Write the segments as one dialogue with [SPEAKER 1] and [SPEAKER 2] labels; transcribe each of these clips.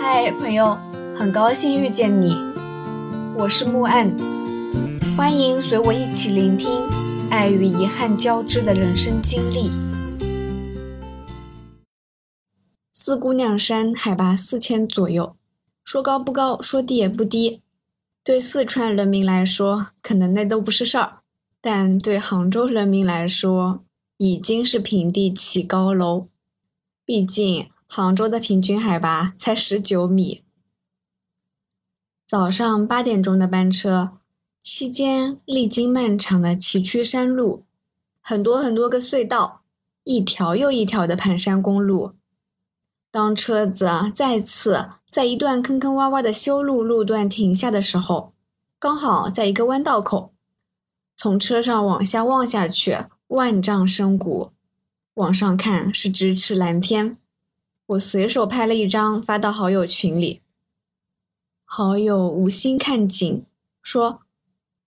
[SPEAKER 1] 嗨，朋友，很高兴遇见你，我是木岸，欢迎随我一起聆听爱与遗憾交织的人生经历。四姑娘山海拔四千左右，说高不高，说低也不低。对四川人民来说，可能那都不是事儿，但对杭州人民来说，已经是平地起高楼。毕竟。杭州的平均海拔才十九米。早上八点钟的班车，期间历经漫长的崎岖山路，很多很多个隧道，一条又一条的盘山公路。当车子再次在一段坑坑洼洼的修路路段停下的时候，刚好在一个弯道口，从车上往下望下去，万丈深谷，往上看是咫尺蓝天。我随手拍了一张发到好友群里，好友无心看景，说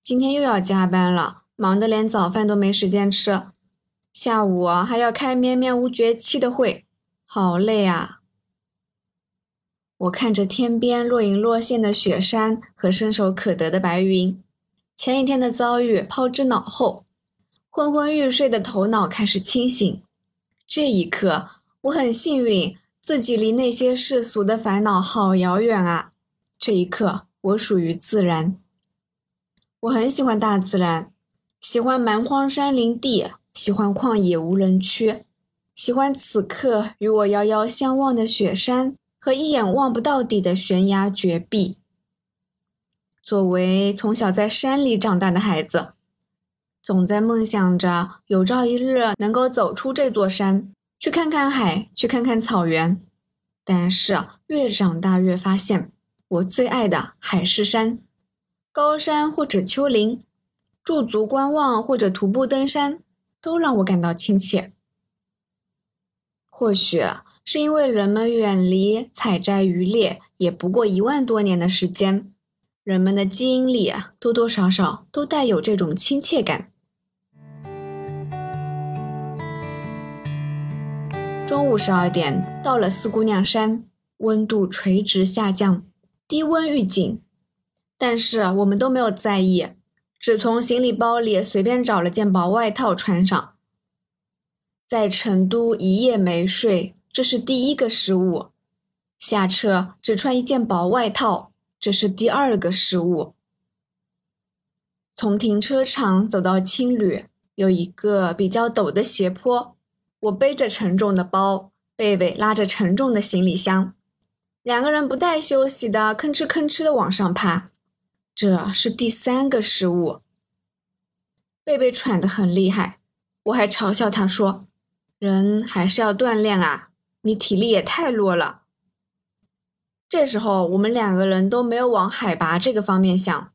[SPEAKER 1] 今天又要加班了，忙得连早饭都没时间吃，下午还要开绵绵无绝期的会，好累啊！我看着天边若隐若现的雪山和伸手可得的白云，前一天的遭遇抛之脑后，昏昏欲睡的头脑开始清醒。这一刻，我很幸运。自己离那些世俗的烦恼好遥远啊！这一刻，我属于自然。我很喜欢大自然，喜欢蛮荒山林地，喜欢旷野无人区，喜欢此刻与我遥遥相望的雪山和一眼望不到底的悬崖绝壁。作为从小在山里长大的孩子，总在梦想着有朝一日能够走出这座山。去看看海，去看看草原，但是越长大越发现，我最爱的还是山，高山或者丘陵，驻足观望或者徒步登山，都让我感到亲切。或许是因为人们远离采摘渔猎也不过一万多年的时间，人们的基因里多多少少都带有这种亲切感。中午十二点到了四姑娘山，温度垂直下降，低温预警，但是我们都没有在意，只从行李包里随便找了件薄外套穿上。在成都一夜没睡，这是第一个失误；下车只穿一件薄外套，这是第二个失误。从停车场走到青旅，有一个比较陡的斜坡。我背着沉重的包，贝贝拉着沉重的行李箱，两个人不带休息的吭哧吭哧的往上爬，这是第三个失误。贝贝喘得很厉害，我还嘲笑他说：“人还是要锻炼啊，你体力也太弱了。”这时候我们两个人都没有往海拔这个方面想。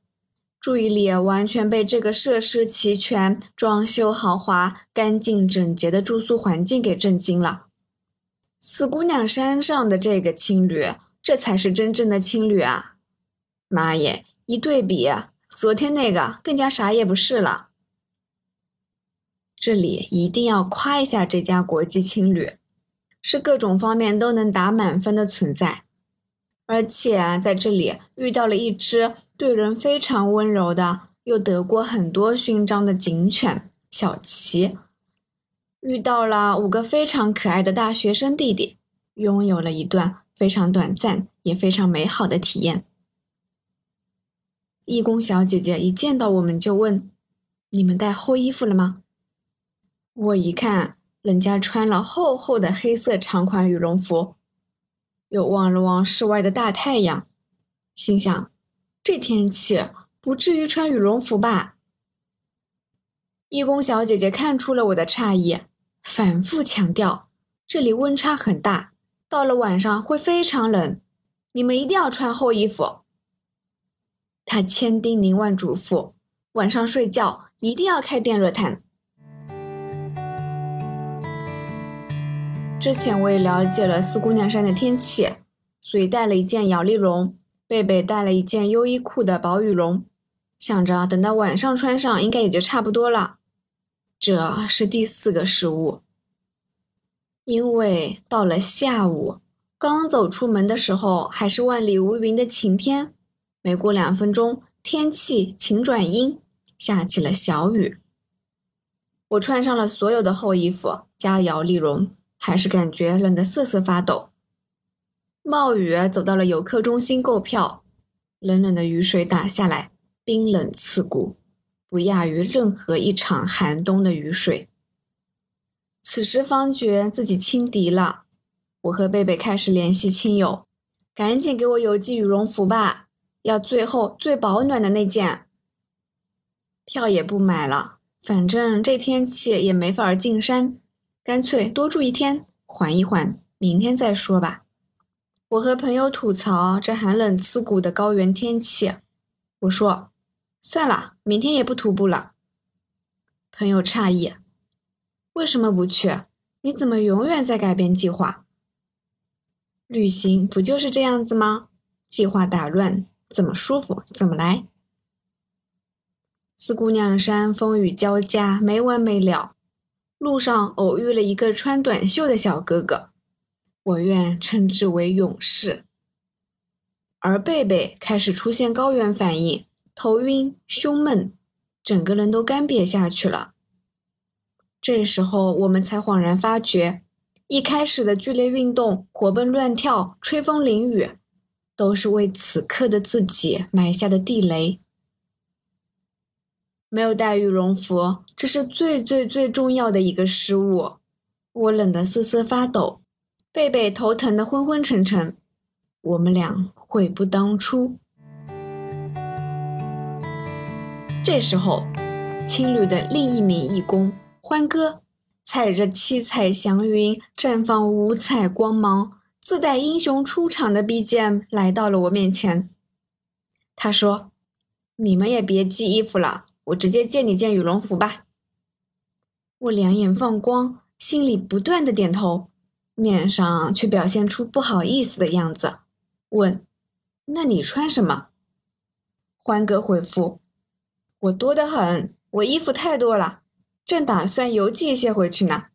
[SPEAKER 1] 注意力完全被这个设施齐全、装修豪华、干净整洁的住宿环境给震惊了。四姑娘山上的这个青旅，这才是真正的青旅啊！妈耶，一对比，昨天那个更加啥也不是了。这里一定要夸一下这家国际青旅，是各种方面都能打满分的存在。而且，在这里遇到了一只对人非常温柔的，又得过很多勋章的警犬小齐，遇到了五个非常可爱的大学生弟弟，拥有了一段非常短暂也非常美好的体验。义工小姐姐一见到我们就问：“你们带厚衣服了吗？”我一看，人家穿了厚厚的黑色长款羽绒服。又望了望室外的大太阳，心想：这天气不至于穿羽绒服吧？义工小姐姐看出了我的诧异，反复强调：这里温差很大，到了晚上会非常冷，你们一定要穿厚衣服。她千叮咛万嘱咐，晚上睡觉一定要开电热毯。之前我也了解了四姑娘山的天气，所以带了一件摇粒绒，贝贝带了一件优衣库的薄羽绒，想着等到晚上穿上应该也就差不多了。这是第四个失误，因为到了下午，刚走出门的时候还是万里无云的晴天，没过两分钟，天气晴转阴，下起了小雨。我穿上了所有的厚衣服，加摇粒绒，还是感觉冷得瑟瑟发抖。冒雨走到了游客中心购票，冷冷的雨水打下来，冰冷刺骨，不亚于任何一场寒冬的雨水。此时方觉自己轻敌了，我和贝贝开始联系亲友，赶紧给我邮寄羽绒服吧，要最后最保暖的那件。票也不买了。反正这天气也没法进山，干脆多住一天，缓一缓，明天再说吧。我和朋友吐槽这寒冷刺骨的高原天气，我说算了，明天也不徒步了。朋友诧异，为什么不去？你怎么永远在改变计划？旅行不就是这样子吗？计划打乱，怎么舒服怎么来。四姑娘山风雨交加，没完没了。路上偶遇了一个穿短袖的小哥哥，我愿称之为勇士。而贝贝开始出现高原反应，头晕、胸闷，整个人都干瘪下去了。这时候我们才恍然发觉，一开始的剧烈运动、活蹦乱跳、吹风淋雨，都是为此刻的自己埋下的地雷。没有带羽绒服，这是最最最重要的一个失误。我冷得瑟瑟发抖，贝贝头疼的昏昏沉沉。我们俩悔不当初。这时候，青旅的另一名义工欢哥，踩着七彩祥云，绽放五彩光芒，自带英雄出场的 BGM 来到了我面前。他说：“你们也别寄衣服了。”我直接借你件羽绒服吧。我两眼放光，心里不断的点头，面上却表现出不好意思的样子，问：“那你穿什么？”欢哥回复：“我多得很，我衣服太多了，正打算邮寄一些回去呢。”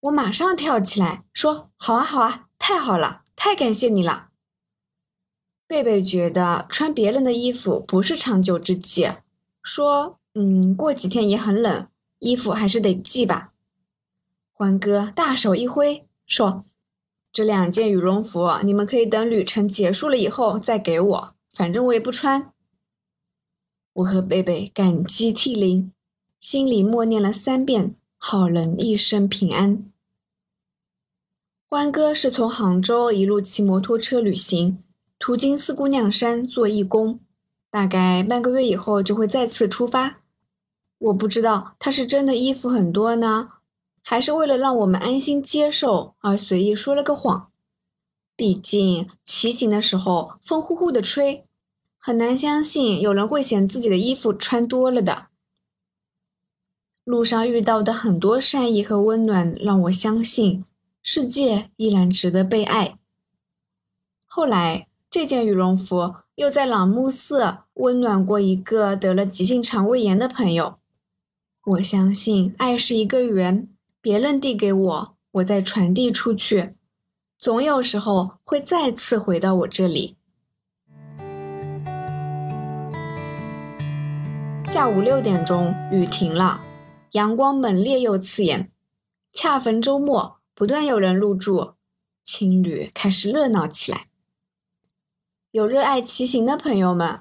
[SPEAKER 1] 我马上跳起来说：“好啊，好啊，太好了，太感谢你了。”贝贝觉得穿别人的衣服不是长久之计。说，嗯，过几天也很冷，衣服还是得寄吧。欢哥大手一挥，说：“这两件羽绒服，你们可以等旅程结束了以后再给我，反正我也不穿。”我和贝贝感激涕零，心里默念了三遍：“好人一生平安。”欢哥是从杭州一路骑摩托车旅行，途经四姑娘山做义工。大概半个月以后就会再次出发。我不知道他是真的衣服很多呢，还是为了让我们安心接受而随意说了个谎。毕竟骑行的时候风呼呼的吹，很难相信有人会嫌自己的衣服穿多了的。路上遇到的很多善意和温暖，让我相信世界依然值得被爱。后来这件羽绒服。又在朗木寺温暖过一个得了急性肠胃炎的朋友。我相信爱是一个圆，别人递给我，我再传递出去，总有时候会再次回到我这里。下午六点钟，雨停了，阳光猛烈又刺眼，恰逢周末，不断有人入住，青旅开始热闹起来。有热爱骑行的朋友们，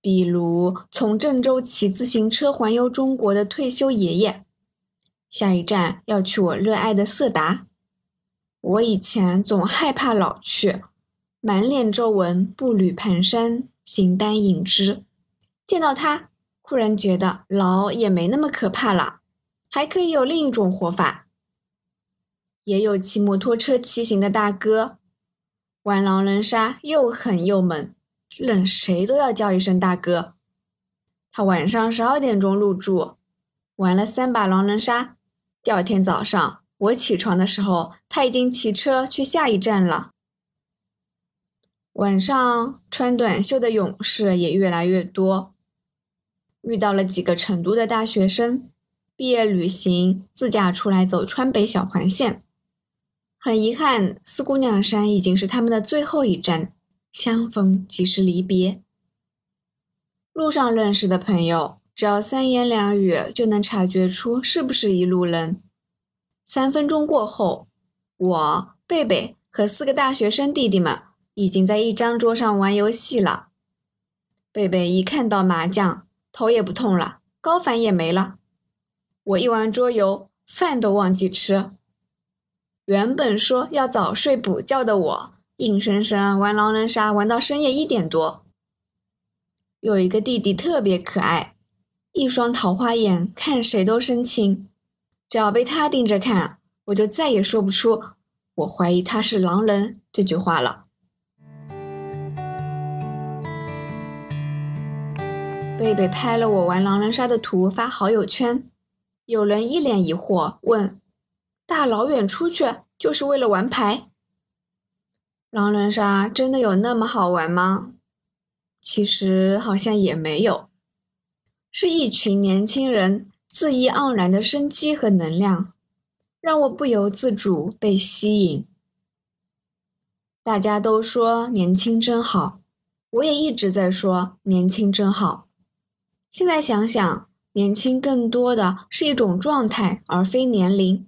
[SPEAKER 1] 比如从郑州骑自行车环游中国的退休爷爷，下一站要去我热爱的色达。我以前总害怕老去，满脸皱纹，步履蹒跚，形单影只。见到他，忽然觉得老也没那么可怕了，还可以有另一种活法。也有骑摩托车骑行的大哥。玩狼人杀又狠又猛，任谁都要叫一声大哥。他晚上十二点钟入住，玩了三把狼人杀。第二天早上我起床的时候，他已经骑车去下一站了。晚上穿短袖的勇士也越来越多，遇到了几个成都的大学生，毕业旅行自驾出来走川北小环线。很遗憾，四姑娘山已经是他们的最后一站，相逢即是离别。路上认识的朋友，只要三言两语就能察觉出是不是一路人。三分钟过后，我、贝贝和四个大学生弟弟们已经在一张桌上玩游戏了。贝贝一看到麻将，头也不痛了，高反也没了。我一玩桌游，饭都忘记吃。原本说要早睡补觉的我，硬生生玩狼人杀玩到深夜一点多。有一个弟弟特别可爱，一双桃花眼，看谁都深情。只要被他盯着看，我就再也说不出“我怀疑他是狼人”这句话了。贝贝拍了我玩狼人杀的图发好友圈，有人一脸疑惑问：“大老远出去就是为了玩牌？狼人杀真的有那么好玩吗？”其实好像也没有，是一群年轻人恣意盎然的生机和能量，让我不由自主被吸引。大家都说年轻真好，我也一直在说年轻真好。现在想想，年轻更多的是一种状态，而非年龄。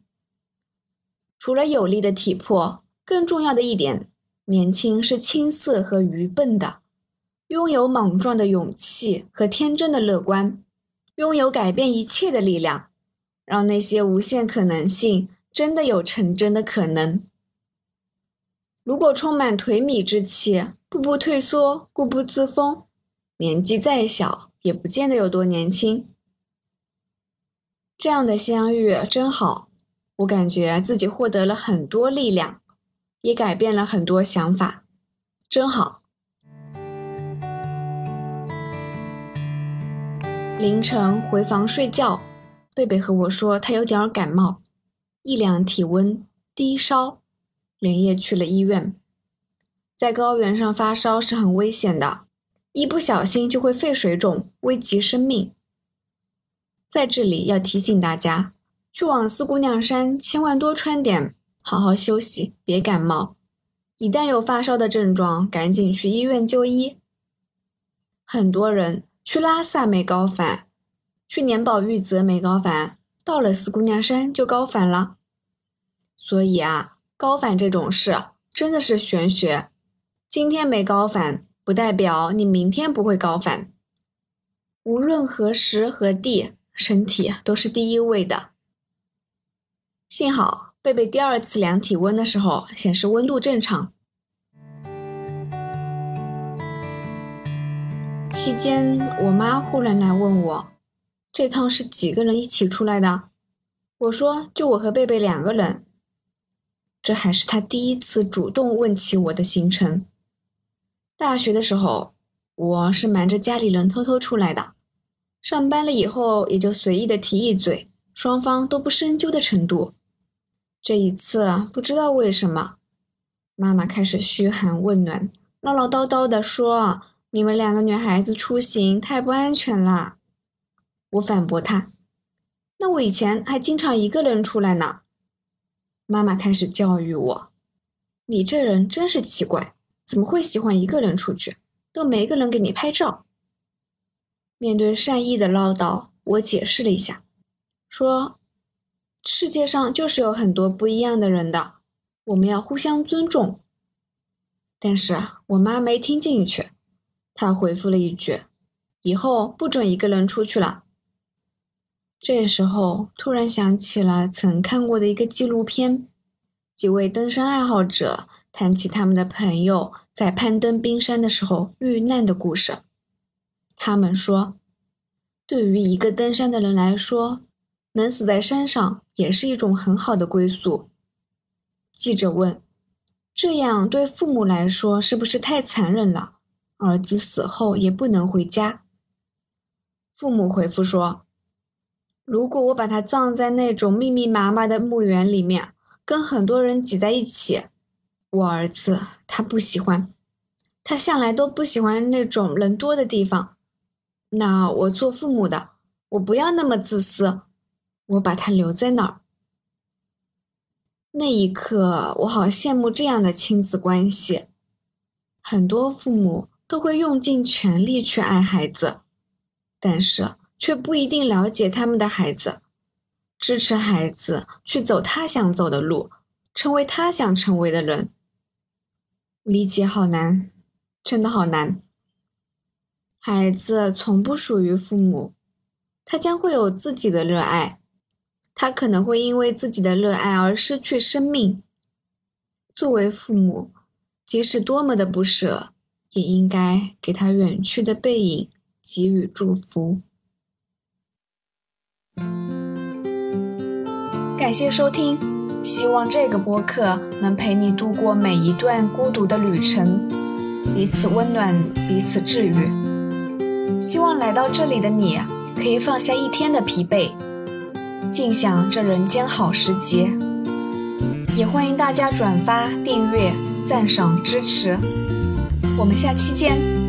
[SPEAKER 1] 除了有力的体魄，更重要的一点，年轻是青涩和愚笨的。拥有莽撞的勇气和天真的乐观，拥有改变一切的力量，让那些无限可能性真的有成真的可能。如果充满颓靡之气，步步退缩，固步自封，年纪再小也不见得有多年轻。这样的相遇真好，我感觉自己获得了很多力量，也改变了很多想法，真好。凌晨回房睡觉，贝贝和我说他有点感冒，一量体温低烧，连夜去了医院。在高原上发烧是很危险的，一不小心就会肺水肿，危及生命。在这里要提醒大家，去往四姑娘山千万多穿点，好好休息，别感冒。一旦有发烧的症状，赶紧去医院就医。很多人。去拉萨没高反，去年宝玉泽没高反，到了四姑娘山就高反了。所以啊，高反这种事真的是玄学。今天没高反，不代表你明天不会高反。无论何时何地，身体都是第一位的。幸好贝贝第二次量体温的时候显示温度正常。期间，我妈忽然来问我：“这趟是几个人一起出来的？”我说：“就我和贝贝两个人。”这还是她第一次主动问起我的行程。大学的时候，我是瞒着家里人偷偷出来的，上班了以后也就随意的提一嘴，双方都不深究的程度。这一次，不知道为什么，妈妈开始嘘寒问暖，唠唠叨叨的说。你们两个女孩子出行太不安全了，我反驳她。那我以前还经常一个人出来呢。妈妈开始教育我：“你这人真是奇怪，怎么会喜欢一个人出去？都没个人给你拍照。”面对善意的唠叨，我解释了一下，说：“世界上就是有很多不一样的人的，我们要互相尊重。”但是我妈没听进去。他回复了一句：“以后不准一个人出去了。”这时候突然想起了曾看过的一个纪录片，几位登山爱好者谈起他们的朋友在攀登冰山的时候遇难的故事。他们说，对于一个登山的人来说，能死在山上也是一种很好的归宿。记者问：“这样对父母来说是不是太残忍了？”儿子死后也不能回家。父母回复说：“如果我把他葬在那种密密麻麻的墓园里面，跟很多人挤在一起，我儿子他不喜欢，他向来都不喜欢那种人多的地方。那我做父母的，我不要那么自私，我把他留在那儿。”那一刻，我好羡慕这样的亲子关系。很多父母都会用尽全力去爱孩子，但是却不一定了解他们的孩子，支持孩子去走他想走的路，成为他想成为的人。理解好难，真的好难。孩子从不属于父母，他将会有自己的热爱。他可能会因为自己的热爱而失去生命。作为父母，即使多么的不舍，也应该给他远去的背影给予祝福。感谢收听，希望这个播客能陪你度过每一段孤独的旅程，彼此温暖，彼此治愈。希望来到这里的你，可以放下一天的疲惫。尽享这人间好时节，也欢迎大家转发、订阅、赞赏、支持。我们下期见。